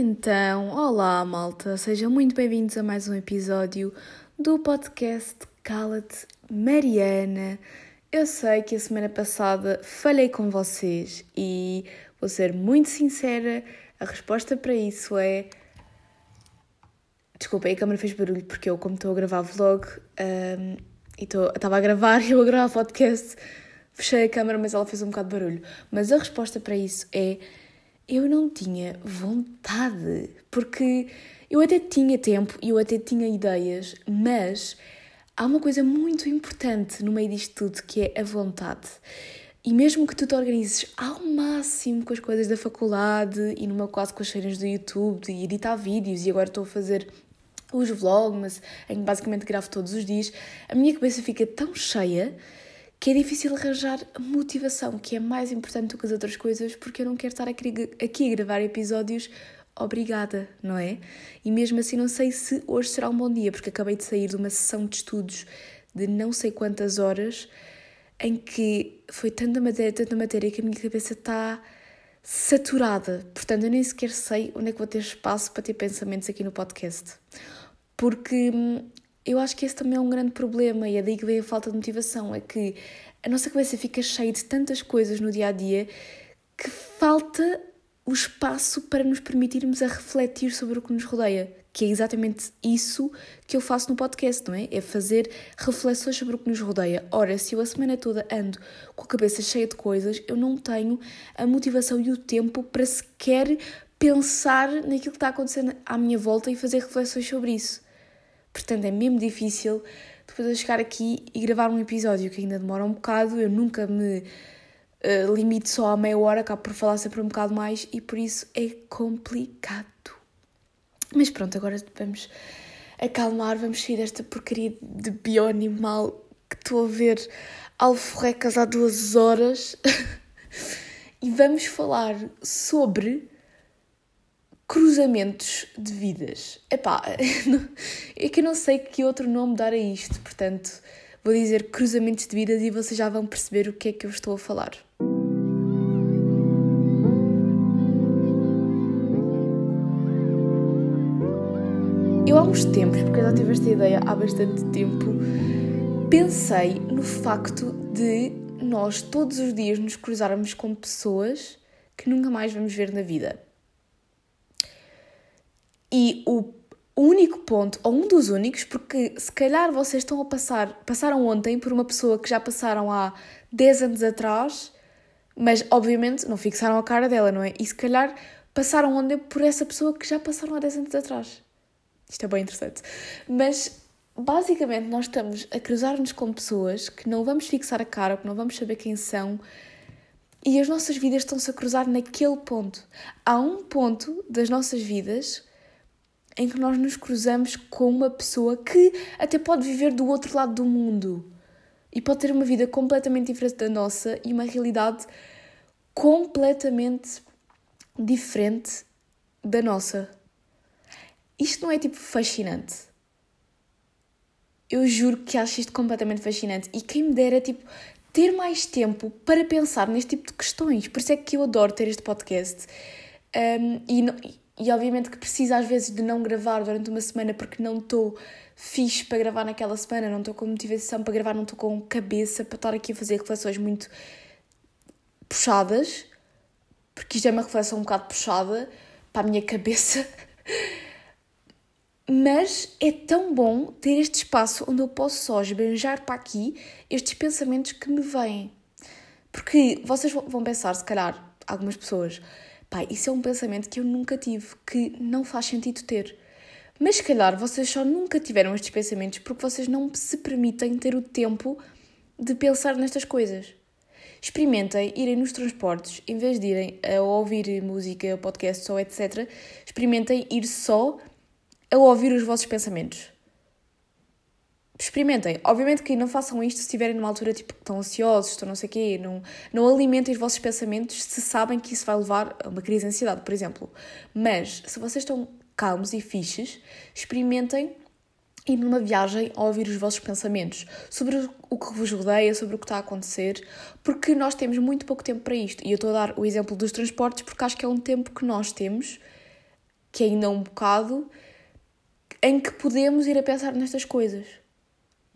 Então, olá malta, sejam muito bem-vindos a mais um episódio do podcast Cala-te Mariana. Eu sei que a semana passada falei com vocês e vou ser muito sincera, a resposta para isso é. Desculpa, a câmera fez barulho porque eu, como estou a gravar vlog um, e estava a gravar e eu a gravar podcast, fechei a câmera, mas ela fez um bocado de barulho. Mas a resposta para isso é eu não tinha vontade, porque eu até tinha tempo e eu até tinha ideias, mas há uma coisa muito importante no meio disto tudo que é a vontade. E mesmo que tu te organizes ao máximo com as coisas da faculdade e no meu com as feiras do YouTube, de editar vídeos e agora estou a fazer os vlogs, em que basicamente gravo todos os dias, a minha cabeça fica tão cheia que é difícil arranjar motivação, que é mais importante do que as outras coisas, porque eu não quero estar aqui a gravar episódios obrigada, não é? E mesmo assim não sei se hoje será um bom dia, porque acabei de sair de uma sessão de estudos de não sei quantas horas, em que foi tanta matéria, tanta matéria, que a minha cabeça está saturada. Portanto, eu nem sequer sei onde é que vou ter espaço para ter pensamentos aqui no podcast. Porque hum, eu acho que esse também é um grande problema e é daí que vem a falta de motivação. É que a nossa cabeça fica cheia de tantas coisas no dia a dia que falta o espaço para nos permitirmos a refletir sobre o que nos rodeia, que é exatamente isso que eu faço no podcast, não é? É fazer reflexões sobre o que nos rodeia. Ora, se eu a semana toda ando com a cabeça cheia de coisas, eu não tenho a motivação e o tempo para sequer pensar naquilo que está acontecendo à minha volta e fazer reflexões sobre isso. Portanto, é mesmo difícil depois eu chegar aqui e gravar um episódio que ainda demora um bocado. Eu nunca me uh, limito só a meia hora, acabo por falar sempre um bocado mais e por isso é complicado. Mas pronto, agora vamos acalmar, vamos sair desta porcaria de bioanimal que estou a ver alforrecas há duas horas e vamos falar sobre cruzamentos de vidas. Epá, é que eu não sei que outro nome dar a isto, portanto, vou dizer cruzamentos de vidas e vocês já vão perceber o que é que eu estou a falar. Eu há uns tempos, porque eu já tive esta ideia há bastante tempo, pensei no facto de nós todos os dias nos cruzarmos com pessoas que nunca mais vamos ver na vida. E o único ponto, ou um dos únicos, porque se calhar vocês estão a passar, passaram ontem por uma pessoa que já passaram há 10 anos atrás, mas obviamente não fixaram a cara dela, não é? E se calhar passaram ontem por essa pessoa que já passaram há 10 anos atrás. Isto é bem interessante. Mas basicamente nós estamos a cruzar-nos com pessoas que não vamos fixar a cara, que não vamos saber quem são. E as nossas vidas estão-se a cruzar naquele ponto. Há um ponto das nossas vidas em que nós nos cruzamos com uma pessoa que até pode viver do outro lado do mundo e pode ter uma vida completamente diferente da nossa e uma realidade completamente diferente da nossa. Isto não é tipo fascinante. Eu juro que acho isto completamente fascinante e quem me dera tipo ter mais tempo para pensar neste tipo de questões. Por isso é que eu adoro ter este podcast. Um, e, não, e obviamente que preciso às vezes de não gravar durante uma semana porque não estou fixe para gravar naquela semana, não estou com motivação para gravar, não estou com cabeça para estar aqui a fazer reflexões muito puxadas, porque isto é uma reflexão um bocado puxada para a minha cabeça. Mas é tão bom ter este espaço onde eu posso só esbanjar para aqui estes pensamentos que me vêm. Porque vocês vão pensar, se calhar, algumas pessoas, Pai, isso é um pensamento que eu nunca tive, que não faz sentido ter. Mas se calhar vocês só nunca tiveram estes pensamentos porque vocês não se permitem ter o tempo de pensar nestas coisas. Experimentem irem nos transportes, em vez de irem a ouvir música, podcasts ou etc., experimentem ir só a ouvir os vossos pensamentos experimentem. Obviamente que não façam isto se estiverem numa altura tipo que estão ansiosos, estão não sei o quê, não, não alimentem os vossos pensamentos se sabem que isso vai levar a uma crise de ansiedade, por exemplo. Mas se vocês estão calmos e fixes, experimentem ir numa viagem a ouvir os vossos pensamentos sobre o que vos rodeia, sobre o que está a acontecer, porque nós temos muito pouco tempo para isto. E eu estou a dar o exemplo dos transportes porque acho que é um tempo que nós temos que ainda é um bocado, em que podemos ir a pensar nestas coisas,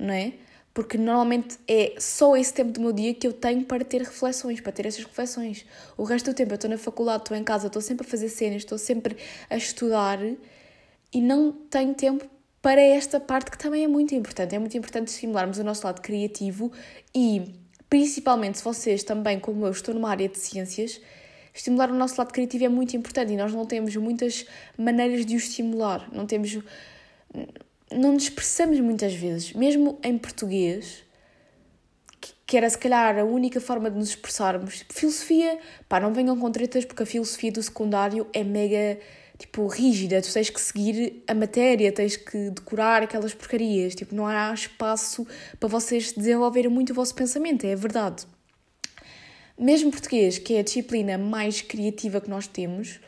não é? Porque normalmente é só esse tempo do meu dia que eu tenho para ter reflexões, para ter essas reflexões. O resto do tempo eu estou na faculdade, estou em casa, estou sempre a fazer cenas, estou sempre a estudar e não tenho tempo para esta parte que também é muito importante. É muito importante estimularmos o nosso lado criativo e, principalmente se vocês também, como eu, estão numa área de ciências, estimular o nosso lado criativo é muito importante e nós não temos muitas maneiras de o estimular. Não temos não nos expressamos muitas vezes, mesmo em português, que era se calhar a única forma de nos expressarmos. Filosofia, pá, não venham com tretas porque a filosofia do secundário é mega, tipo, rígida. Tu tens que seguir a matéria, tens que decorar aquelas porcarias. Tipo, não há espaço para vocês desenvolverem muito o vosso pensamento, é verdade. Mesmo português, que é a disciplina mais criativa que nós temos,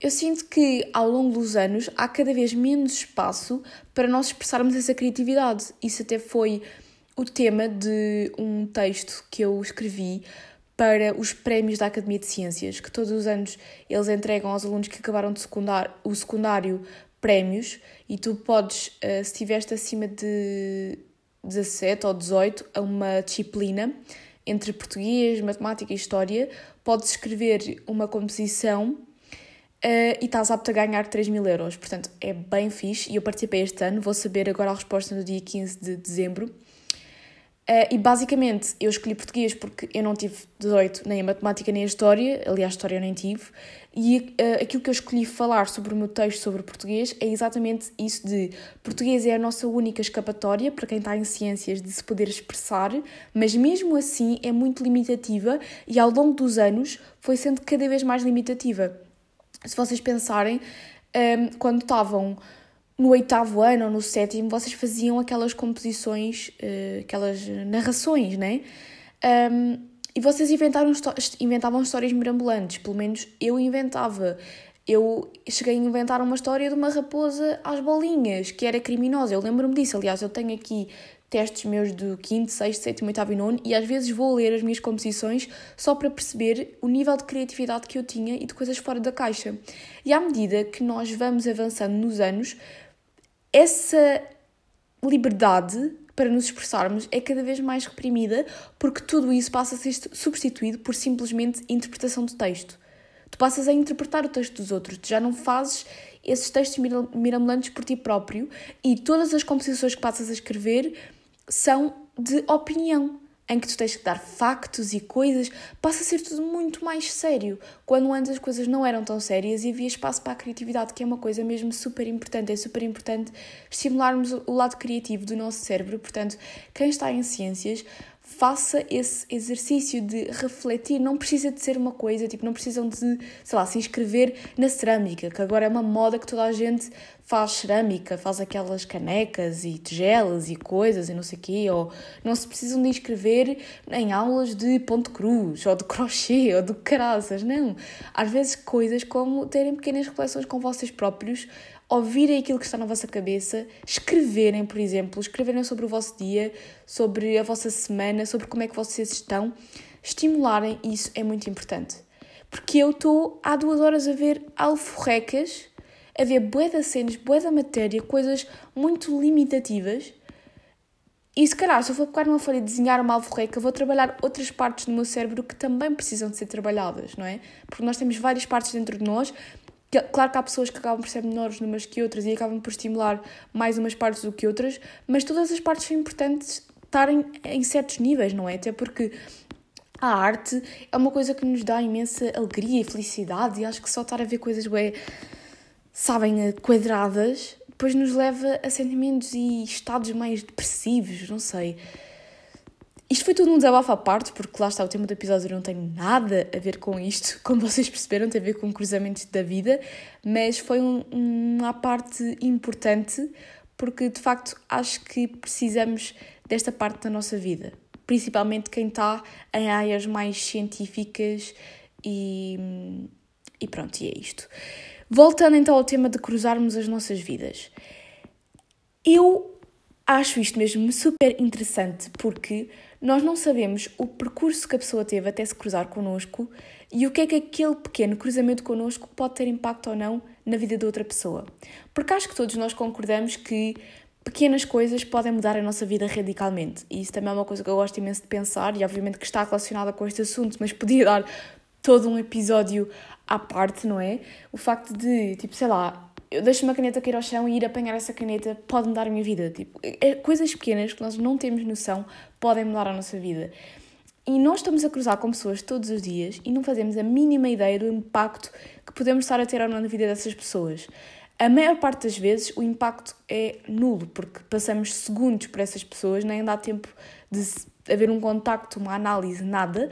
eu sinto que ao longo dos anos há cada vez menos espaço para nós expressarmos essa criatividade. Isso até foi o tema de um texto que eu escrevi para os prémios da Academia de Ciências, que todos os anos eles entregam aos alunos que acabaram de secundar, o secundário prémios e tu podes, eh, se estiveste acima de 17 ou 18 a uma disciplina entre português, matemática e história, podes escrever uma composição Uh, e estás apto a ganhar 3 mil euros. Portanto, é bem fixe e eu participei este ano. Vou saber agora a resposta no dia 15 de dezembro. Uh, e basicamente eu escolhi português porque eu não tive 18 nem a matemática nem a história, aliás, a história eu nem tive. E uh, aquilo que eu escolhi falar sobre o meu texto sobre português é exatamente isso: de português é a nossa única escapatória para quem está em ciências de se poder expressar, mas mesmo assim é muito limitativa e ao longo dos anos foi sendo cada vez mais limitativa se vocês pensarem, um, quando estavam no oitavo ano ou no sétimo, vocês faziam aquelas composições, uh, aquelas narrações, né? Um, e vocês inventaram, inventavam histórias mirabolantes, pelo menos eu inventava. Eu cheguei a inventar uma história de uma raposa às bolinhas, que era criminosa. Eu lembro-me disso. Aliás, eu tenho aqui testes meus do 5, 6, 7, 8 e 9 e às vezes vou ler as minhas composições só para perceber o nível de criatividade que eu tinha e de coisas fora da caixa. E à medida que nós vamos avançando nos anos, essa liberdade para nos expressarmos é cada vez mais reprimida porque tudo isso passa a ser substituído por simplesmente interpretação do texto. Tu passas a interpretar o texto dos outros, tu já não fazes esses textos mirabolantes por ti próprio e todas as composições que passas a escrever são de opinião, em que tu tens que dar factos e coisas, passa a ser tudo muito mais sério. Quando antes as coisas não eram tão sérias e havia espaço para a criatividade, que é uma coisa mesmo super importante. É super importante estimularmos o lado criativo do nosso cérebro. Portanto, quem está em ciências faça esse exercício de refletir. Não precisa de ser uma coisa, tipo, não precisam de, sei lá, se inscrever na cerâmica, que agora é uma moda que toda a gente faz cerâmica, faz aquelas canecas e tigelas e coisas e não sei o quê, ou não se precisam de inscrever em aulas de ponto cruz, ou de crochê, ou de caraças, não. Às vezes coisas como terem pequenas reflexões com vocês próprios ouvirem aquilo que está na vossa cabeça, escreverem, por exemplo, escreverem sobre o vosso dia, sobre a vossa semana, sobre como é que vocês estão, estimularem isso é muito importante. Porque eu estou há duas horas a ver alforrecas, a ver bué de cenas, bué da matéria, coisas muito limitativas. E se calhar, se eu for pegar numa folha e desenhar uma alforreca, vou trabalhar outras partes do meu cérebro que também precisam de ser trabalhadas, não é? Porque nós temos várias partes dentro de nós Claro que há pessoas que acabam por ser menores numas que outras e acabam por estimular mais umas partes do que outras, mas todas as partes são importantes estarem em certos níveis, não é? Até porque a arte é uma coisa que nos dá imensa alegria e felicidade e acho que só estar a ver coisas bem, sabem, quadradas, depois nos leva a sentimentos e estados mais depressivos, não sei. Isto foi tudo um desabafo à parte, porque lá está, o tema do episódio não tem nada a ver com isto, como vocês perceberam, tem a ver com cruzamentos da vida, mas foi um, uma parte importante, porque de facto acho que precisamos desta parte da nossa vida, principalmente quem está em áreas mais científicas e, e pronto, e é isto. Voltando então ao tema de cruzarmos as nossas vidas. Eu acho isto mesmo super interessante porque nós não sabemos o percurso que a pessoa teve até se cruzar connosco e o que é que aquele pequeno cruzamento connosco pode ter impacto ou não na vida de outra pessoa. Porque acho que todos nós concordamos que pequenas coisas podem mudar a nossa vida radicalmente. E isso também é uma coisa que eu gosto imenso de pensar e obviamente que está relacionada com este assunto, mas podia dar todo um episódio à parte, não é? O facto de, tipo, sei lá, eu deixo uma caneta cair ao chão e ir apanhar essa caneta pode mudar a minha vida. Tipo, é, coisas pequenas que nós não temos noção podem mudar a nossa vida. E nós estamos a cruzar com pessoas todos os dias e não fazemos a mínima ideia do impacto que podemos estar a ter ou não na vida dessas pessoas. A maior parte das vezes o impacto é nulo, porque passamos segundos por essas pessoas, nem dá tempo de haver um contacto, uma análise, nada.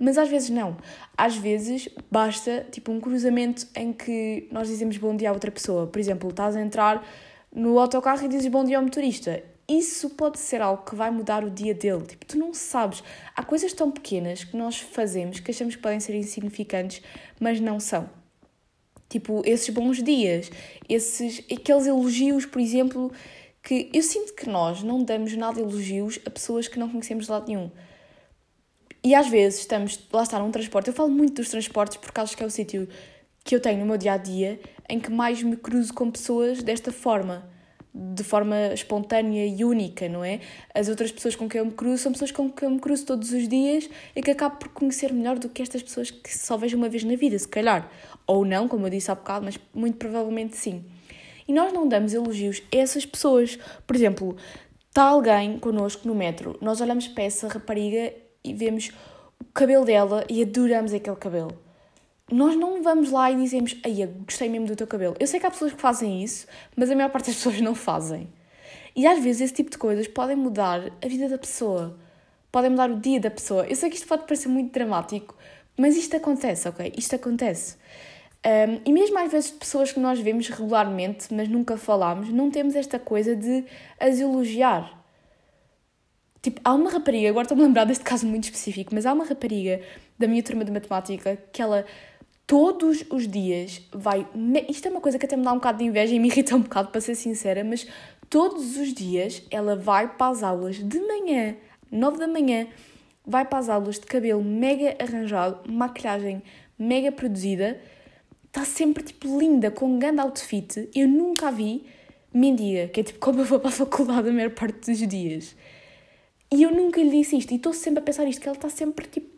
Mas às vezes não. Às vezes basta tipo um cruzamento em que nós dizemos bom dia a outra pessoa. Por exemplo, estás a entrar no autocarro e dizes bom dia ao motorista isso pode ser algo que vai mudar o dia dele. Tipo, tu não sabes. Há coisas tão pequenas que nós fazemos que achamos que podem ser insignificantes, mas não são. Tipo, esses bons dias, esses, aqueles elogios, por exemplo, que eu sinto que nós não damos nada de elogios a pessoas que não conhecemos de lado nenhum. E às vezes estamos, lá está, num transporte. Eu falo muito dos transportes porque acho que é o sítio que eu tenho no meu dia a dia em que mais me cruzo com pessoas desta forma de forma espontânea e única, não é? As outras pessoas com quem eu me cruzo são pessoas com quem eu me cruzo todos os dias e que acabo por conhecer melhor do que estas pessoas que só vejo uma vez na vida, se calhar. Ou não, como eu disse há bocado, mas muito provavelmente sim. E nós não damos elogios a essas pessoas. Por exemplo, está alguém connosco no metro, nós olhamos para essa rapariga e vemos o cabelo dela e adoramos aquele cabelo nós não vamos lá e dizemos, ai, gostei mesmo do teu cabelo. Eu sei que há pessoas que fazem isso, mas a maior parte das pessoas não fazem. E às vezes esse tipo de coisas podem mudar a vida da pessoa, podem mudar o dia da pessoa. Eu sei que isto pode parecer muito dramático, mas isto acontece, ok? Isto acontece. Um, e mesmo às vezes pessoas que nós vemos regularmente, mas nunca falamos, não temos esta coisa de as elogiar. Tipo, há uma rapariga, agora estou-me a lembrar deste caso muito específico, mas há uma rapariga da minha turma de matemática que ela todos os dias vai. Isto é uma coisa que até me dá um bocado de inveja e me irrita um bocado, para ser sincera, mas todos os dias ela vai para as aulas de manhã, 9 da manhã, vai para as aulas de cabelo mega arranjado, maquilhagem mega produzida, está sempre tipo linda, com um grande outfit. Eu nunca a vi mendiga, que é tipo como eu vou para a faculdade a maior parte dos dias. E eu nunca lhe disse isto, e estou sempre a pensar isto, que ela está sempre tipo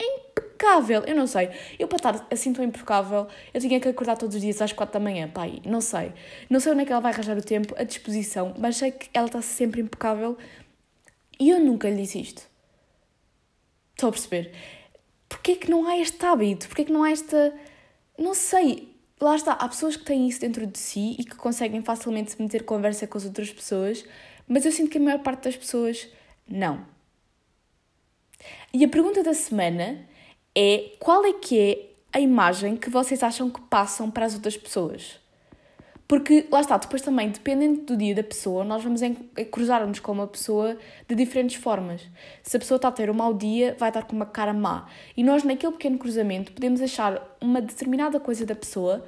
impecável. Eu não sei. Eu para estar assim tão impecável, eu tinha que acordar todos os dias às quatro da manhã. Pai, não sei. Não sei onde é que ela vai arranjar o tempo, a disposição, mas sei que ela está sempre impecável e eu nunca lhe disse isto. Estou a perceber. Porquê que não há este hábito? Porquê que não há esta. Não sei. Lá está. Há pessoas que têm isso dentro de si e que conseguem facilmente meter conversa com as outras pessoas, mas eu sinto que a maior parte das pessoas não. E a pergunta da semana é qual é que é a imagem que vocês acham que passam para as outras pessoas. Porque, lá está, depois também, dependendo do dia da pessoa, nós vamos cruzar-nos com uma pessoa de diferentes formas. Se a pessoa está a ter um mau dia, vai estar com uma cara má. E nós, naquele pequeno cruzamento, podemos achar uma determinada coisa da pessoa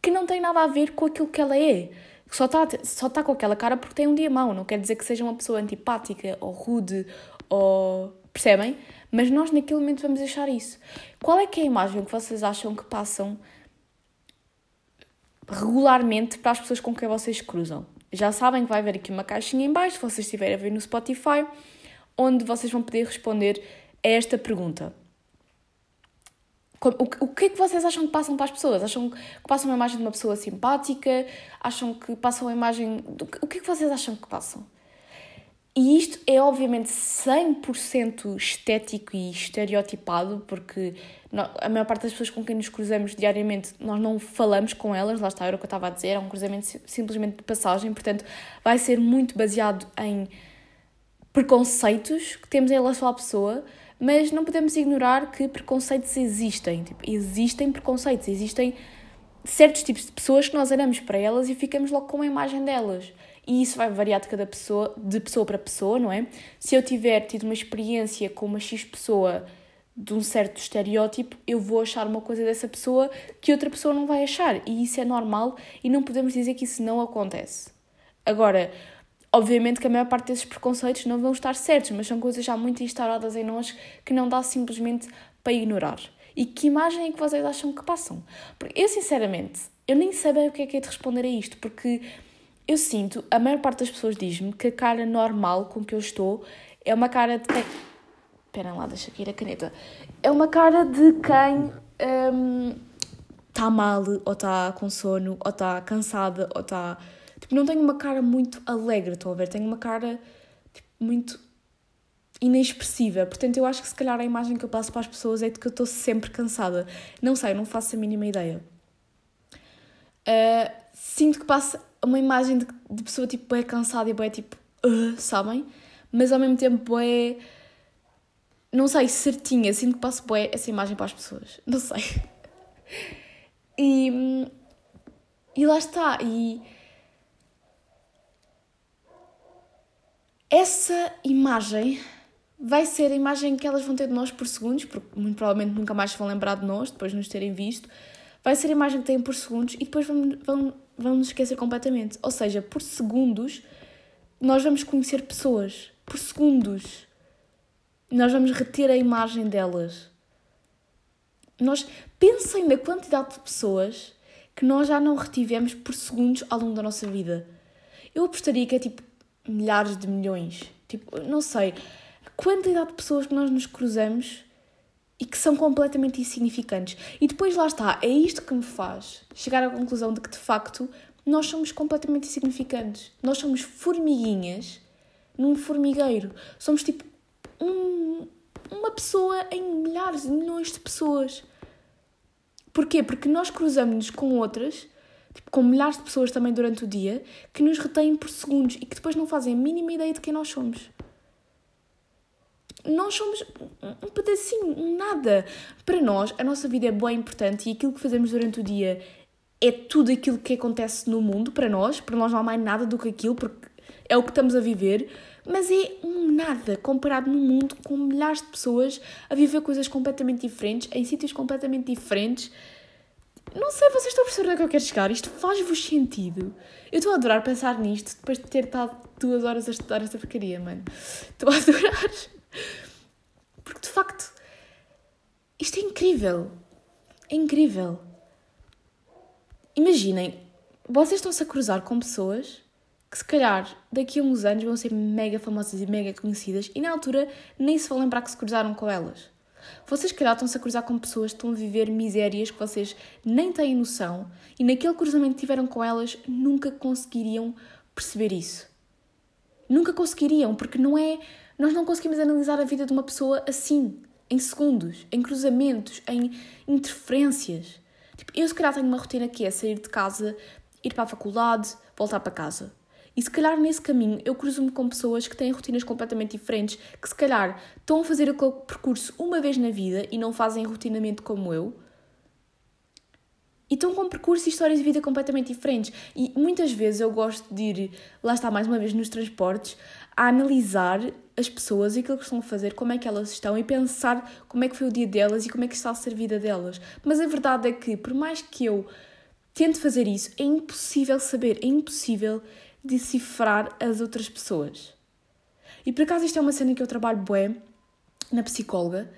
que não tem nada a ver com aquilo que ela é. Só está, só está com aquela cara porque tem um dia mau. Não quer dizer que seja uma pessoa antipática ou rude ou. Percebem? Mas nós naquele momento vamos deixar isso. Qual é que é a imagem que vocês acham que passam regularmente para as pessoas com quem vocês cruzam? Já sabem que vai haver aqui uma caixinha em baixo, se vocês estiverem a ver no Spotify, onde vocês vão poder responder a esta pergunta. O que é que vocês acham que passam para as pessoas? Acham que passam uma imagem de uma pessoa simpática? Acham que passam a imagem. O que é que vocês acham que passam? E isto é obviamente 100% estético e estereotipado, porque a maior parte das pessoas com quem nos cruzamos diariamente, nós não falamos com elas, lá está, era o que eu estava a dizer, é um cruzamento simplesmente de passagem, portanto vai ser muito baseado em preconceitos que temos em relação à pessoa, mas não podemos ignorar que preconceitos existem. Tipo, existem preconceitos, existem certos tipos de pessoas que nós olhamos para elas e ficamos logo com a imagem delas e isso vai variar de cada pessoa, de pessoa para pessoa, não é? Se eu tiver tido uma experiência com uma X pessoa de um certo estereótipo, eu vou achar uma coisa dessa pessoa que outra pessoa não vai achar, e isso é normal e não podemos dizer que isso não acontece. Agora, obviamente que a maior parte desses preconceitos não vão estar certos, mas são coisas já muito instauradas em nós que não dá simplesmente para ignorar. E que imagem é que vocês acham que passam? Porque eu, sinceramente, eu nem sei bem o que é que é de responder a isto, porque eu sinto, a maior parte das pessoas diz-me que a cara normal com que eu estou é uma cara de quem. Espera lá, deixa aqui ir a caneta. É uma cara de quem está um, mal, ou está com sono, ou está cansada, ou está. Tipo, não tenho uma cara muito alegre, estão a ver? Tenho uma cara tipo, muito inexpressiva. Portanto, eu acho que se calhar a imagem que eu passo para as pessoas é de que eu estou sempre cansada. Não sei, não faço a mínima ideia. Uh, sinto que passa uma imagem de, de pessoa tipo é cansada e é tipo, uh, sabem? Mas ao mesmo tempo é não sei, certinha, sinto que passo bué essa imagem para as pessoas. Não sei. E, e lá está. E essa imagem vai ser a imagem que elas vão ter de nós por segundos, porque muito provavelmente nunca mais se vão lembrar de nós depois de nos terem visto. Vai ser a imagem que têm por segundos e depois vão, vão, vão nos esquecer completamente. Ou seja, por segundos nós vamos conhecer pessoas. Por segundos nós vamos reter a imagem delas. Nós pensem na quantidade de pessoas que nós já não retivemos por segundos ao longo da nossa vida. Eu apostaria que é tipo milhares de milhões. Tipo, não sei. A quantidade de pessoas que nós nos cruzamos e que são completamente insignificantes. E depois lá está, é isto que me faz chegar à conclusão de que de facto nós somos completamente insignificantes. Nós somos formiguinhas num formigueiro. Somos tipo um, uma pessoa em milhares e milhões de pessoas. Porquê? Porque nós cruzamos-nos com outras, tipo, com milhares de pessoas também durante o dia, que nos retêm por segundos e que depois não fazem a mínima ideia de quem nós somos. Nós somos um pedacinho, nada. Para nós, a nossa vida é e importante e aquilo que fazemos durante o dia é tudo aquilo que acontece no mundo para nós. Para nós não há mais nada do que aquilo, porque é o que estamos a viver mas é um nada comparado no mundo com milhares de pessoas a viver coisas completamente diferentes, em sítios completamente diferentes. Não sei, vocês estão a perceber onde é que eu quero chegar? Isto faz-vos sentido? Eu estou a adorar pensar nisto depois de ter estado duas horas a estudar esta porcaria, mano. Estou a adorar. Porque de facto, isto é incrível. É incrível. Imaginem, vocês estão-se a cruzar com pessoas que se calhar daqui a uns anos vão ser mega famosas e mega conhecidas e na altura nem se vão lembrar que se cruzaram com elas. Vocês, calhar, estão-se a cruzar com pessoas que estão a viver misérias que vocês nem têm noção e naquele cruzamento que tiveram com elas nunca conseguiriam perceber isso. Nunca conseguiriam, porque não é. Nós não conseguimos analisar a vida de uma pessoa assim, em segundos, em cruzamentos, em interferências. Tipo, eu, se calhar, tenho uma rotina que é sair de casa, ir para a faculdade, voltar para casa. E se calhar nesse caminho eu cruzo-me com pessoas que têm rotinas completamente diferentes, que se calhar estão a fazer aquele percurso uma vez na vida e não fazem rotinamente como eu. E estão com percursos e histórias de vida completamente diferentes. E muitas vezes eu gosto de ir, lá está mais uma vez, nos transportes, a analisar as pessoas e aquilo que estão a fazer, como é que elas estão e pensar como é que foi o dia delas e como é que está a ser a vida delas. Mas a verdade é que, por mais que eu tente fazer isso, é impossível saber, é impossível decifrar as outras pessoas. E por acaso isto é uma cena que eu trabalho bué na psicóloga,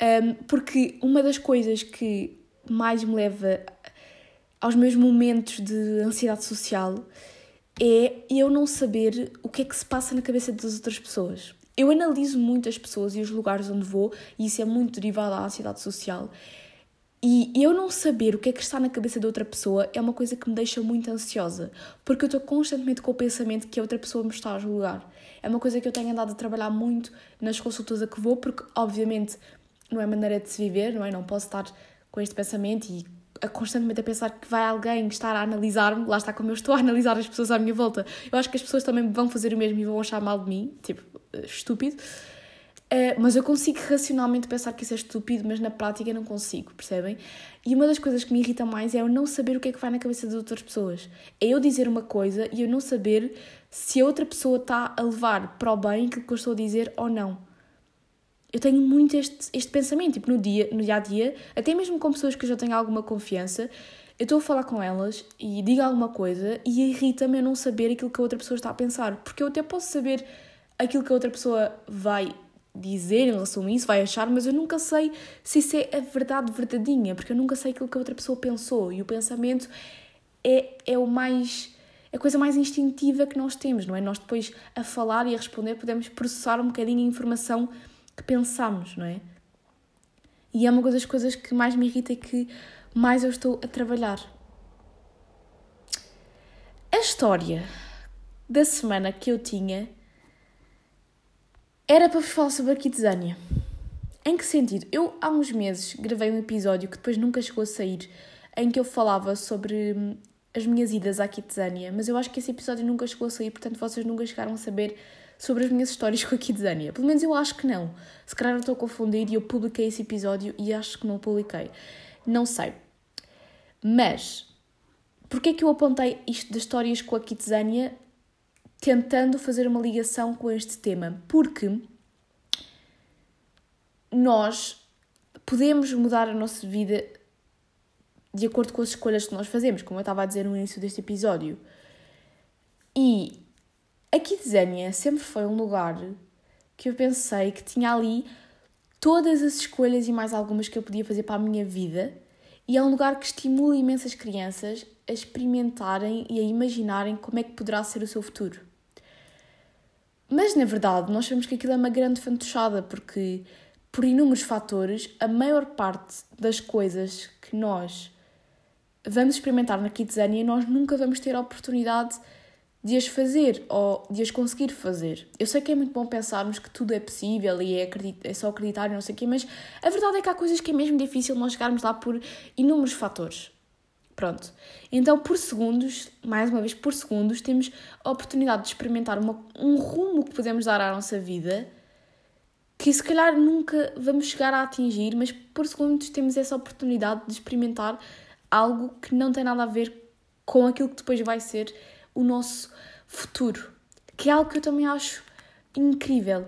um, porque uma das coisas que mais me leva aos meus momentos de ansiedade social é eu não saber o que é que se passa na cabeça das outras pessoas. Eu analiso muito as pessoas e os lugares onde vou, e isso é muito derivado da ansiedade social. E eu não saber o que é que está na cabeça da outra pessoa é uma coisa que me deixa muito ansiosa, porque eu estou constantemente com o pensamento que a outra pessoa me está a julgar. É uma coisa que eu tenho andado a trabalhar muito nas consultas a que vou, porque obviamente não é maneira de se viver, não é? Não posso estar com este pensamento e constantemente a pensar que vai alguém estar a analisar-me, lá está como eu estou a analisar as pessoas à minha volta. Eu acho que as pessoas também vão fazer o mesmo e vão achar mal de mim, tipo, estúpido. Uh, mas eu consigo racionalmente pensar que isso é estúpido, mas na prática não consigo, percebem? E uma das coisas que me irrita mais é eu não saber o que é que vai na cabeça das outras pessoas. É eu dizer uma coisa e eu não saber se a outra pessoa está a levar para o bem aquilo que eu estou a dizer ou não. Eu tenho muito este, este pensamento, tipo, no dia, no dia a dia, até mesmo com pessoas que eu já tenho alguma confiança, eu estou a falar com elas e digo alguma coisa e irrita-me eu não saber aquilo que a outra pessoa está a pensar, porque eu até posso saber aquilo que a outra pessoa vai dizer em relação a isso, vai achar, mas eu nunca sei se isso é a verdade verdadeinha, porque eu nunca sei aquilo que a outra pessoa pensou. E o pensamento é, é o mais. É a coisa mais instintiva que nós temos, não é? Nós depois, a falar e a responder, podemos processar um bocadinho a informação que pensamos, não é? E é uma das coisas que mais me irrita e que mais eu estou a trabalhar. A história da semana que eu tinha era para vos falar sobre a Kidzania. Em que sentido? Eu, há uns meses, gravei um episódio que depois nunca chegou a sair, em que eu falava sobre hum, as minhas idas à Kidzania, mas eu acho que esse episódio nunca chegou a sair, portanto vocês nunca chegaram a saber sobre as minhas histórias com a Kidzania. Pelo menos eu acho que não. Se calhar eu estou a confundir e eu publiquei esse episódio e acho que não publiquei. Não sei. Mas, porquê é que eu apontei isto das histórias com a Kidzania tentando fazer uma ligação com este tema? Porque nós podemos mudar a nossa vida de acordo com as escolhas que nós fazemos, como eu estava a dizer no início deste episódio. E a Kidzania sempre foi um lugar que eu pensei que tinha ali todas as escolhas e mais algumas que eu podia fazer para a minha vida, e é um lugar que estimula imensas crianças a experimentarem e a imaginarem como é que poderá ser o seu futuro. Mas na verdade, nós sabemos que aquilo é uma grande fantochada, porque por inúmeros fatores, a maior parte das coisas que nós vamos experimentar na Kidzania, nós nunca vamos ter a oportunidade de as fazer ou de as conseguir fazer. Eu sei que é muito bom pensarmos que tudo é possível e é, é só acreditar e não sei o quê, mas a verdade é que há coisas que é mesmo difícil nós chegarmos lá por inúmeros fatores. Pronto. Então, por segundos, mais uma vez, por segundos, temos a oportunidade de experimentar uma, um rumo que podemos dar à nossa vida que se calhar nunca vamos chegar a atingir, mas por segundos temos essa oportunidade de experimentar algo que não tem nada a ver com aquilo que depois vai ser o nosso futuro, que é algo que eu também acho incrível.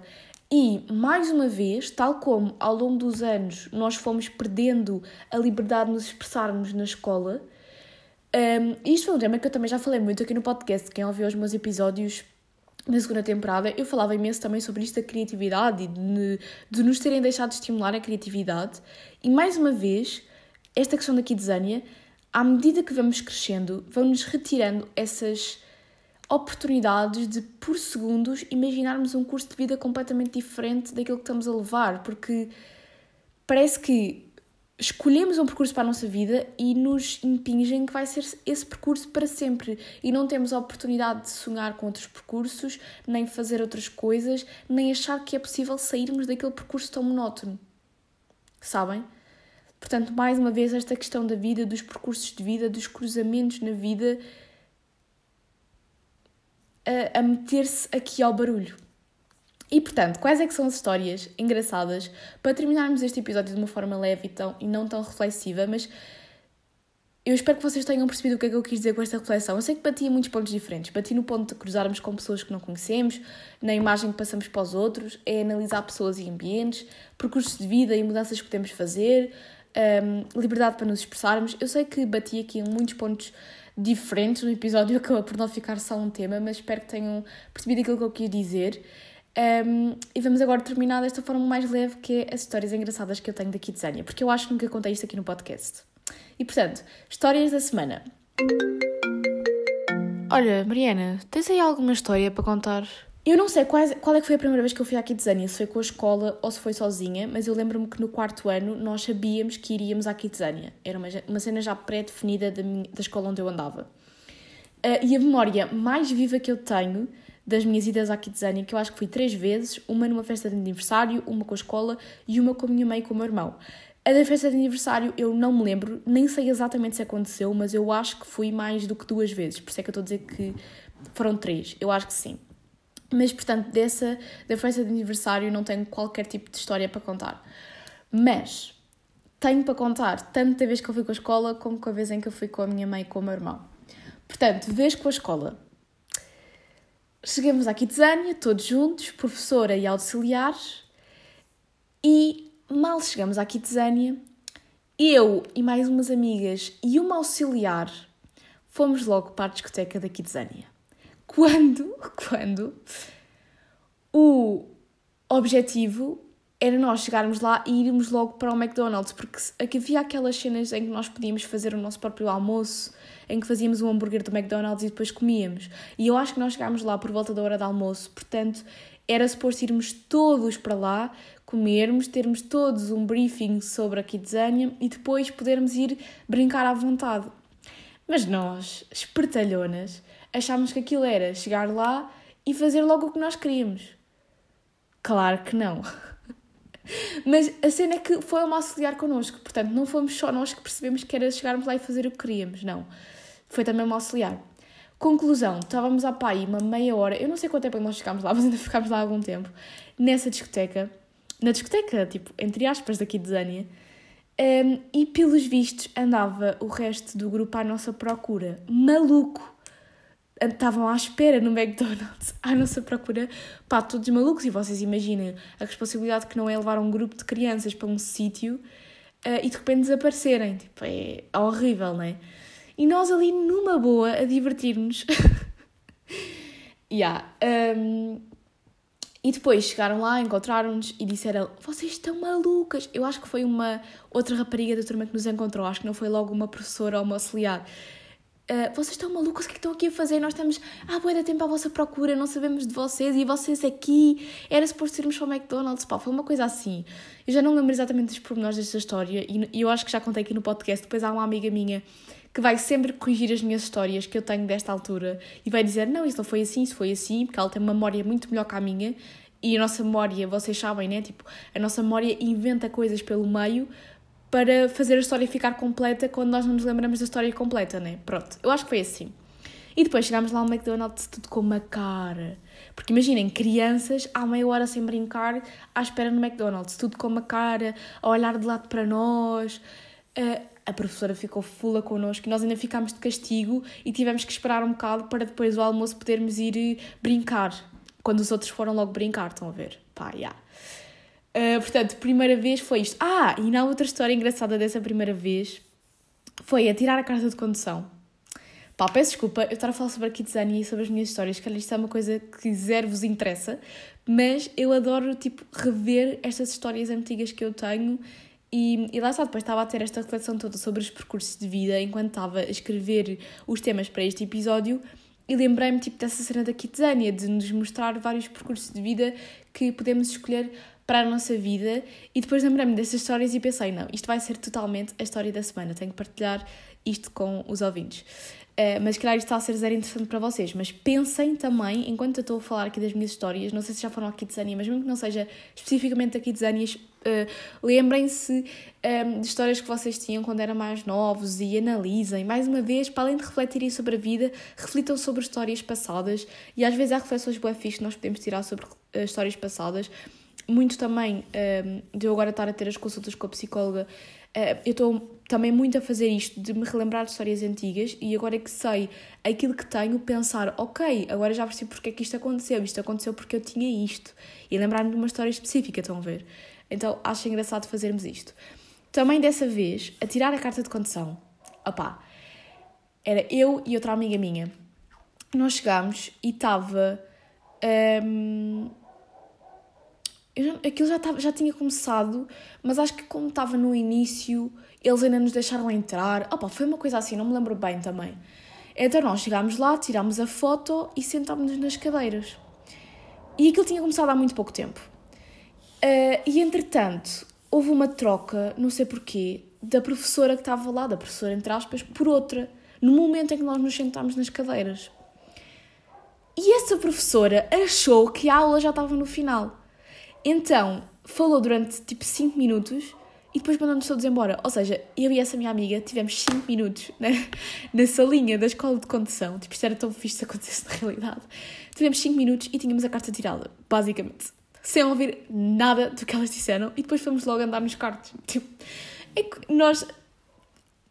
E, mais uma vez, tal como ao longo dos anos nós fomos perdendo a liberdade de nos expressarmos na escola, um, isto foi um tema que eu também já falei muito aqui no podcast. Quem ouviu os meus episódios na segunda temporada, eu falava imenso também sobre isto da criatividade e de, de nos terem deixado de estimular a criatividade. E, mais uma vez, esta questão da Kidzania à medida que vamos crescendo, vão-nos retirando essas oportunidades de, por segundos, imaginarmos um curso de vida completamente diferente daquilo que estamos a levar, porque parece que escolhemos um percurso para a nossa vida e nos impingem que vai ser esse percurso para sempre e não temos a oportunidade de sonhar com outros percursos, nem fazer outras coisas, nem achar que é possível sairmos daquele percurso tão monótono. Sabem? Portanto, mais uma vez, esta questão da vida, dos percursos de vida, dos cruzamentos na vida, a, a meter-se aqui ao barulho. E portanto, quais é que são as histórias engraçadas para terminarmos este episódio de uma forma leve e, tão, e não tão reflexiva, mas eu espero que vocês tenham percebido o que é que eu quis dizer com esta reflexão. Eu sei que bati em muitos pontos diferentes. Bati no ponto de cruzarmos com pessoas que não conhecemos, na imagem que passamos para os outros, é analisar pessoas e ambientes, percursos de vida e mudanças que podemos fazer, um, liberdade para nos expressarmos. Eu sei que bati aqui em muitos pontos diferentes no episódio, acaba por não ficar só um tema, mas espero que tenham percebido aquilo que eu quis dizer. Um, e vamos agora terminar desta forma mais leve, que é as histórias engraçadas que eu tenho daqui de Zânia, porque eu acho que nunca contei isto aqui no podcast. E portanto, histórias da semana. Olha, Mariana, tens aí alguma história para contar? Eu não sei qual, qual é que foi a primeira vez que eu fui à Kidzania, se foi com a escola ou se foi sozinha, mas eu lembro-me que no quarto ano nós sabíamos que iríamos à Kidzania. Era uma, uma cena já pré-definida da, da escola onde eu andava. Uh, e a memória mais viva que eu tenho das minhas idas à Kidzania, que eu acho que fui três vezes, uma numa festa de aniversário, uma com a escola e uma com a minha mãe e com o meu irmão. A da festa de aniversário eu não me lembro, nem sei exatamente se aconteceu, mas eu acho que fui mais do que duas vezes, por isso é que eu estou a dizer que foram três, eu acho que sim. Mas, portanto, dessa, da festa de aniversário não tenho qualquer tipo de história para contar. Mas tenho para contar tanto da vez que eu fui com a escola como com a vez em que eu fui com a minha mãe e com o meu irmão. Portanto, vez com a escola. Chegamos à Kidzânia, todos juntos, professora e auxiliares, e mal chegamos à Kidzânia, eu e mais umas amigas e uma auxiliar fomos logo para a discoteca da Kidzânia quando, quando o objetivo era nós chegarmos lá e irmos logo para o McDonald's, porque aqui havia aquelas cenas em que nós podíamos fazer o nosso próprio almoço, em que fazíamos um hambúrguer do McDonald's e depois comíamos. E eu acho que nós chegámos lá por volta da hora do almoço, portanto era suposto irmos todos para lá, comermos, termos todos um briefing sobre a Kidzania e depois podermos ir brincar à vontade. Mas nós, espertalhonas, achámos que aquilo era chegar lá e fazer logo o que nós queríamos. Claro que não. Mas a cena é que foi uma auxiliar connosco, portanto, não fomos só nós que percebemos que era chegarmos lá e fazer o que queríamos, não. Foi também uma auxiliar. Conclusão, estávamos à pai uma meia hora, eu não sei quanto tempo é nós chegámos lá, mas ainda ficámos lá algum tempo, nessa discoteca, na discoteca, tipo, entre aspas, daqui de Zânia, um, e pelos vistos andava o resto do grupo à nossa procura. Maluco! Estavam à espera no McDonald's à nossa procura, pá, todos malucos. E vocês imaginem a responsabilidade que não é levar um grupo de crianças para um sítio uh, e de repente desaparecerem. Tipo, é horrível, não é? E nós ali numa boa a divertir-nos. yeah. Um, e depois chegaram lá, encontraram-nos e disseram: Vocês estão malucas! Eu acho que foi uma outra rapariga da turma que nos encontrou, acho que não foi logo uma professora ou uma auxiliar Uh, vocês estão malucos, o que é que estão aqui a fazer? Nós estamos há boa de tempo à vossa procura, não sabemos de vocês e vocês aqui. Era suposto irmos para o McDonald's, pá, foi uma coisa assim. Eu já não lembro exatamente dos pormenores desta história e, e eu acho que já contei aqui no podcast. Depois há uma amiga minha que vai sempre corrigir as minhas histórias que eu tenho desta altura e vai dizer: Não, isso não foi assim, isso foi assim, porque ela tem uma memória muito melhor que a minha e a nossa memória, vocês sabem, né? Tipo, a nossa memória inventa coisas pelo meio para fazer a história ficar completa quando nós não nos lembramos da história completa, né? Pronto, eu acho que foi assim. E depois chegámos lá ao McDonald's tudo com uma cara. Porque imaginem, crianças há meia hora sem brincar à espera no McDonald's, tudo com uma cara, a olhar de lado para nós. A professora ficou fula connosco e nós ainda ficámos de castigo e tivemos que esperar um bocado para depois do almoço podermos ir eh, brincar. Quando os outros foram logo brincar, estão a ver? Pá, já. Yeah. Uh, portanto, primeira vez foi isto. Ah, e na outra história engraçada dessa primeira vez foi a tirar a carta de condução. Pá, peço desculpa eu estar a falar sobre a Kitsani e sobre as minhas histórias, que isto é uma coisa que zero vos interessa, mas eu adoro, tipo, rever estas histórias antigas que eu tenho e, e lá está, depois estava a ter esta reflexão toda sobre os percursos de vida enquanto estava a escrever os temas para este episódio e lembrei-me, tipo, dessa cena da Kitsania, de nos mostrar vários percursos de vida que podemos escolher para a nossa vida e depois lembrei-me dessas histórias e pensei, não, isto vai ser totalmente a história da semana, tenho que partilhar isto com os ouvintes. Uh, mas calhar isto está a ser zero interessante para vocês, mas pensem também, enquanto eu estou a falar aqui das minhas histórias, não sei se já foram aqui de mas mesmo que não seja especificamente aqui de uh, lembrem-se um, ehm, de histórias que vocês tinham quando eram mais novos e analisem, mais uma vez, para além de refletirem sobre a vida, reflitam sobre histórias passadas e às vezes há reflexões boas que nós podemos tirar sobre uh, histórias passadas, muito também ehm, de eu agora estar a ter as consultas com a psicóloga, uh, eu estou também muito a fazer isto, de me relembrar de histórias antigas e agora que sei aquilo que tenho, pensar, ok, agora já percebi porque é que isto aconteceu, isto aconteceu porque eu tinha isto, e lembrar-me de uma história específica, estão a ver? Então acho engraçado fazermos isto. Também dessa vez, a tirar a carta de condução, opá, era eu e outra amiga minha. Nós chegámos e estava. Um, já, aquilo já, tava, já tinha começado, mas acho que como estava no início, eles ainda nos deixaram entrar. Opa, foi uma coisa assim, não me lembro bem também. Então nós chegámos lá, tirámos a foto e sentámos-nos nas cadeiras. E aquilo tinha começado há muito pouco tempo. Uh, e entretanto, houve uma troca, não sei porquê, da professora que estava lá, da professora entre aspas, por outra, no momento em que nós nos sentámos nas cadeiras. E essa professora achou que a aula já estava no final. Então, falou durante tipo 5 minutos e depois mandou-nos todos embora. Ou seja, eu e essa minha amiga tivemos 5 minutos né, na salinha da escola de condução. Tipo, isto era tão fixe se acontecesse na realidade. Tivemos 5 minutos e tínhamos a carta tirada, basicamente. Sem ouvir nada do que elas disseram e depois fomos logo andar nos cartos. Tipo, é que nós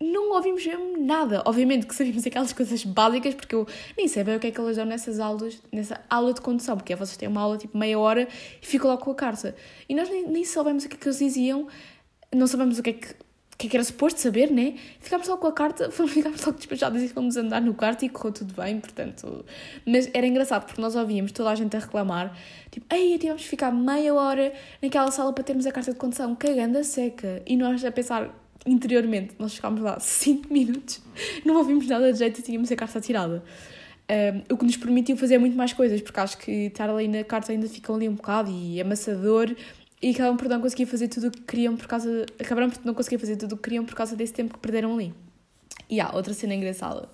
não ouvimos mesmo nada. Obviamente que sabíamos aquelas coisas básicas, porque eu nem sei bem o que é que elas dão nessas aulas, nessa aula de condução, porque é vocês têm uma aula tipo meia hora e ficam lá com a carta. E nós nem, nem soubemos o que é que eles diziam, não sabemos o que é que que é que era suposto saber, né? Ficámos logo com a carta, ficámos logo despachados e fomos andar no quarto e correu tudo bem, portanto. Mas era engraçado porque nós ouvíamos toda a gente a reclamar, tipo, ei, tivemos de ficar meia hora naquela sala para termos a carta de condução, cagando a seca. E nós a pensar interiormente, nós ficámos lá 5 minutos, não ouvimos nada de jeito e tínhamos a carta tirada. Um, o que nos permitiu fazer muito mais coisas, porque acho que estar ali na carta ainda ficam ali um bocado e é amassador e acabam por não conseguir fazer tudo o que queriam por causa. Acabaram por não conseguir fazer tudo o que queriam por causa desse tempo que perderam ali. E há outra cena engraçada.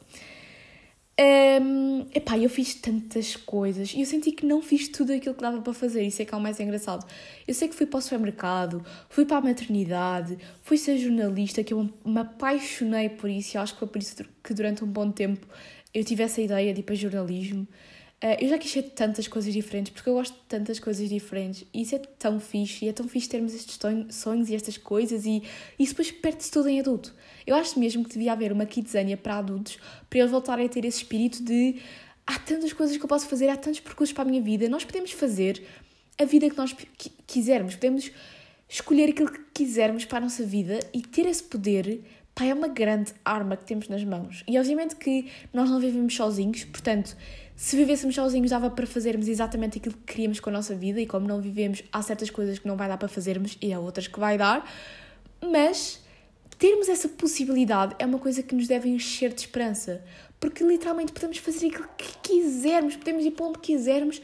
Um, epá, eu fiz tantas coisas e eu senti que não fiz tudo aquilo que dava para fazer. Isso é que é o mais engraçado. Eu sei que fui para o supermercado, fui para a maternidade, fui ser jornalista, que eu me apaixonei por isso e acho que foi por isso que durante um bom tempo eu tive essa ideia de ir para jornalismo. Uh, eu já quis ser tantas coisas diferentes, porque eu gosto de tantas coisas diferentes, e isso é tão fixe, e é tão fixe termos estes sonhos e estas coisas, e isso depois perde-se tudo em adulto. Eu acho mesmo que devia haver uma kidzania para adultos, para eles voltarem a ter esse espírito de há tantas coisas que eu posso fazer, há tantos percursos para a minha vida, nós podemos fazer a vida que nós quisermos, podemos escolher aquilo que quisermos para a nossa vida e ter esse poder pá, é uma grande arma que temos nas mãos. E obviamente que nós não vivemos sozinhos, portanto, se vivêssemos sozinhos dava para fazermos exatamente aquilo que queríamos com a nossa vida e como não vivemos, há certas coisas que não vai dar para fazermos e há outras que vai dar, mas termos essa possibilidade é uma coisa que nos deve encher de esperança, porque literalmente podemos fazer aquilo que quisermos, podemos ir para onde quisermos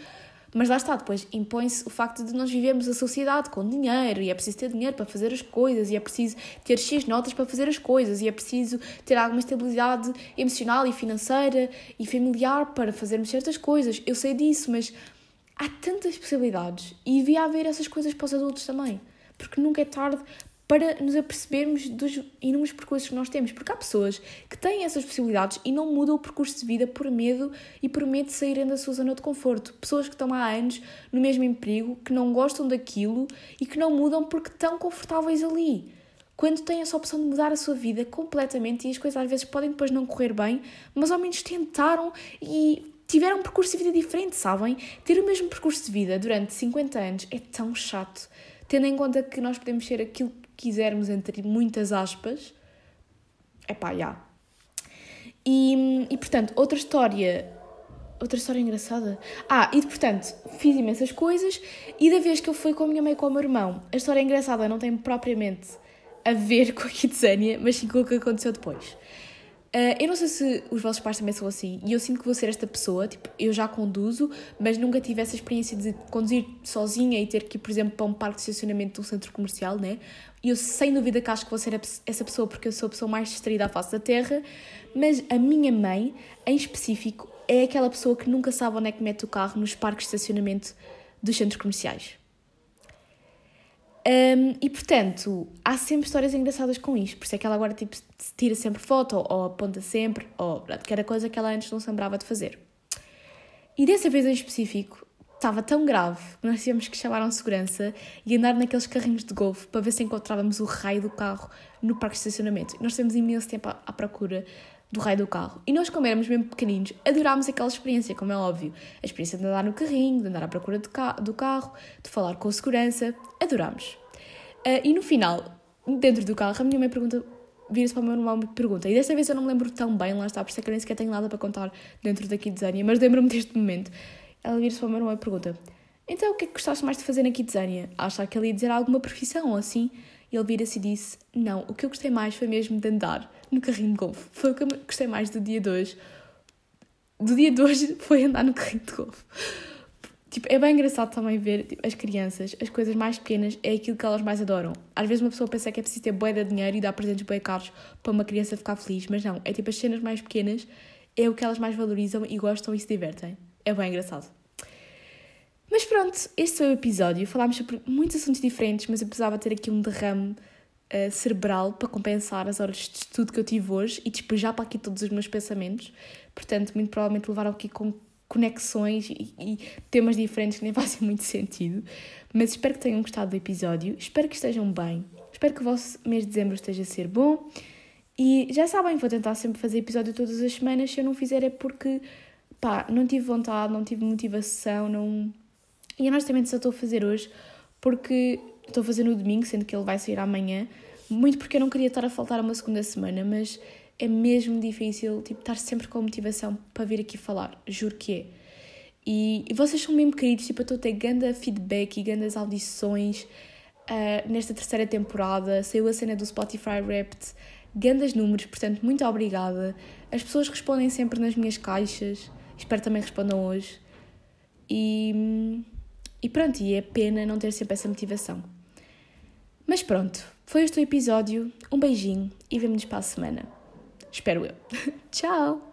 mas lá está, depois impõe-se o facto de nós vivemos a sociedade com dinheiro e é preciso ter dinheiro para fazer as coisas e é preciso ter X notas para fazer as coisas e é preciso ter alguma estabilidade emocional e financeira e familiar para fazermos certas coisas. Eu sei disso, mas há tantas possibilidades e devia haver essas coisas para os adultos também. Porque nunca é tarde para nos apercebermos dos inúmeros percursos que nós temos. Porque há pessoas que têm essas possibilidades e não mudam o percurso de vida por medo e por medo de saírem da sua zona de conforto. Pessoas que estão há anos no mesmo emprego, que não gostam daquilo e que não mudam porque estão confortáveis ali. Quando têm essa opção de mudar a sua vida completamente e as coisas às vezes podem depois não correr bem, mas ao menos tentaram e tiveram um percurso de vida diferente, sabem? Ter o mesmo percurso de vida durante 50 anos é tão chato, tendo em conta que nós podemos ser aquilo quisermos, entre muitas aspas, é pá, já. E, e portanto, outra história. Outra história engraçada. Ah, e portanto, fiz imensas coisas e da vez que eu fui com a minha mãe e com o meu irmão, a história engraçada não tem propriamente a ver com a Kitsania, mas sim com o que aconteceu depois. Uh, eu não sei se os vossos pais também são assim, e eu sinto que vou ser esta pessoa, tipo, eu já conduzo, mas nunca tive essa experiência de conduzir sozinha e ter que ir, por exemplo, para um parque de estacionamento de um centro comercial, né? E eu sem dúvida que acho que vou ser essa pessoa porque eu sou a pessoa mais distraída à face da Terra, mas a minha mãe, em específico, é aquela pessoa que nunca sabe onde é que mete o carro nos parques de estacionamento dos centros comerciais. Um, e portanto, há sempre histórias engraçadas com isto, por isso é que ela agora tipo, tira sempre foto ou, aponta sempre, ou que era coisa que ela antes não se lembrava de fazer. E dessa vez em específico, estava tão grave que nós tínhamos que chamar um segurança e andar naqueles carrinhos de golfe para ver se encontrávamos o raio do carro no parque de estacionamento. E nós temos imenso tempo à, à procura do raio do carro. E nós, como éramos mesmo pequeninos, adorámos aquela experiência, como é óbvio. A experiência de andar no carrinho, de andar à procura ca do carro, de falar com a segurança, adorámos. Uh, e no final, dentro do carro, a minha mãe pergunta, vira-se para o meu irmão e pergunta, e desta vez eu não me lembro tão bem, lá está, por isso é que eu nem sequer tenho nada para contar dentro daqui de Zânia, mas lembro-me deste momento. Ela vira-se para o meu irmão e pergunta, então o que é que gostaste mais de fazer na Kidzania? Acha que ele ia dizer alguma profissão ou assim? E ele vira-se e disse, não, o que eu gostei mais foi mesmo de andar no carrinho de golfe. Foi o que eu gostei mais do dia de hoje. Do dia de hoje foi andar no carrinho de golfe. Tipo, é bem engraçado também ver tipo, as crianças, as coisas mais pequenas é aquilo que elas mais adoram. Às vezes uma pessoa pensa que é preciso ter bué de dinheiro e dar presentes bem caros para uma criança ficar feliz, mas não, é tipo as cenas mais pequenas é o que elas mais valorizam e gostam e se divertem. É bem engraçado. Mas pronto, este foi o episódio. Falámos sobre muitos assuntos diferentes, mas eu precisava ter aqui um derrame uh, cerebral para compensar as horas de estudo que eu tive hoje e despejar para aqui todos os meus pensamentos. Portanto, muito provavelmente levaram aqui com conexões e, e, temas diferentes que nem fazem muito sentido. Mas espero que tenham gostado do episódio, espero que estejam bem, espero que o vosso mês de dezembro esteja a ser bom. E já sabem, vou tentar sempre fazer episódio todas as semanas. Se eu não fizer é porque, pá, não tive vontade, não tive motivação, não. E honestamente só estou a fazer hoje porque estou a fazer no domingo, sendo que ele vai sair amanhã Muito porque eu não queria estar a faltar uma segunda semana, mas é mesmo difícil, tipo, estar sempre com motivação para vir aqui falar. Juro que é. E, e vocês são mesmo queridos, tipo, eu estou a ter ganda feedback e grandes audições uh, nesta terceira temporada. Saiu a cena do Spotify Wrapped, grandes números, portanto, muito obrigada. As pessoas respondem sempre nas minhas caixas, espero também respondam hoje. E, e pronto, e é pena não ter sempre essa motivação. Mas pronto, foi este o episódio. Um beijinho e vemo-nos para a semana. Espero eu. Tchau!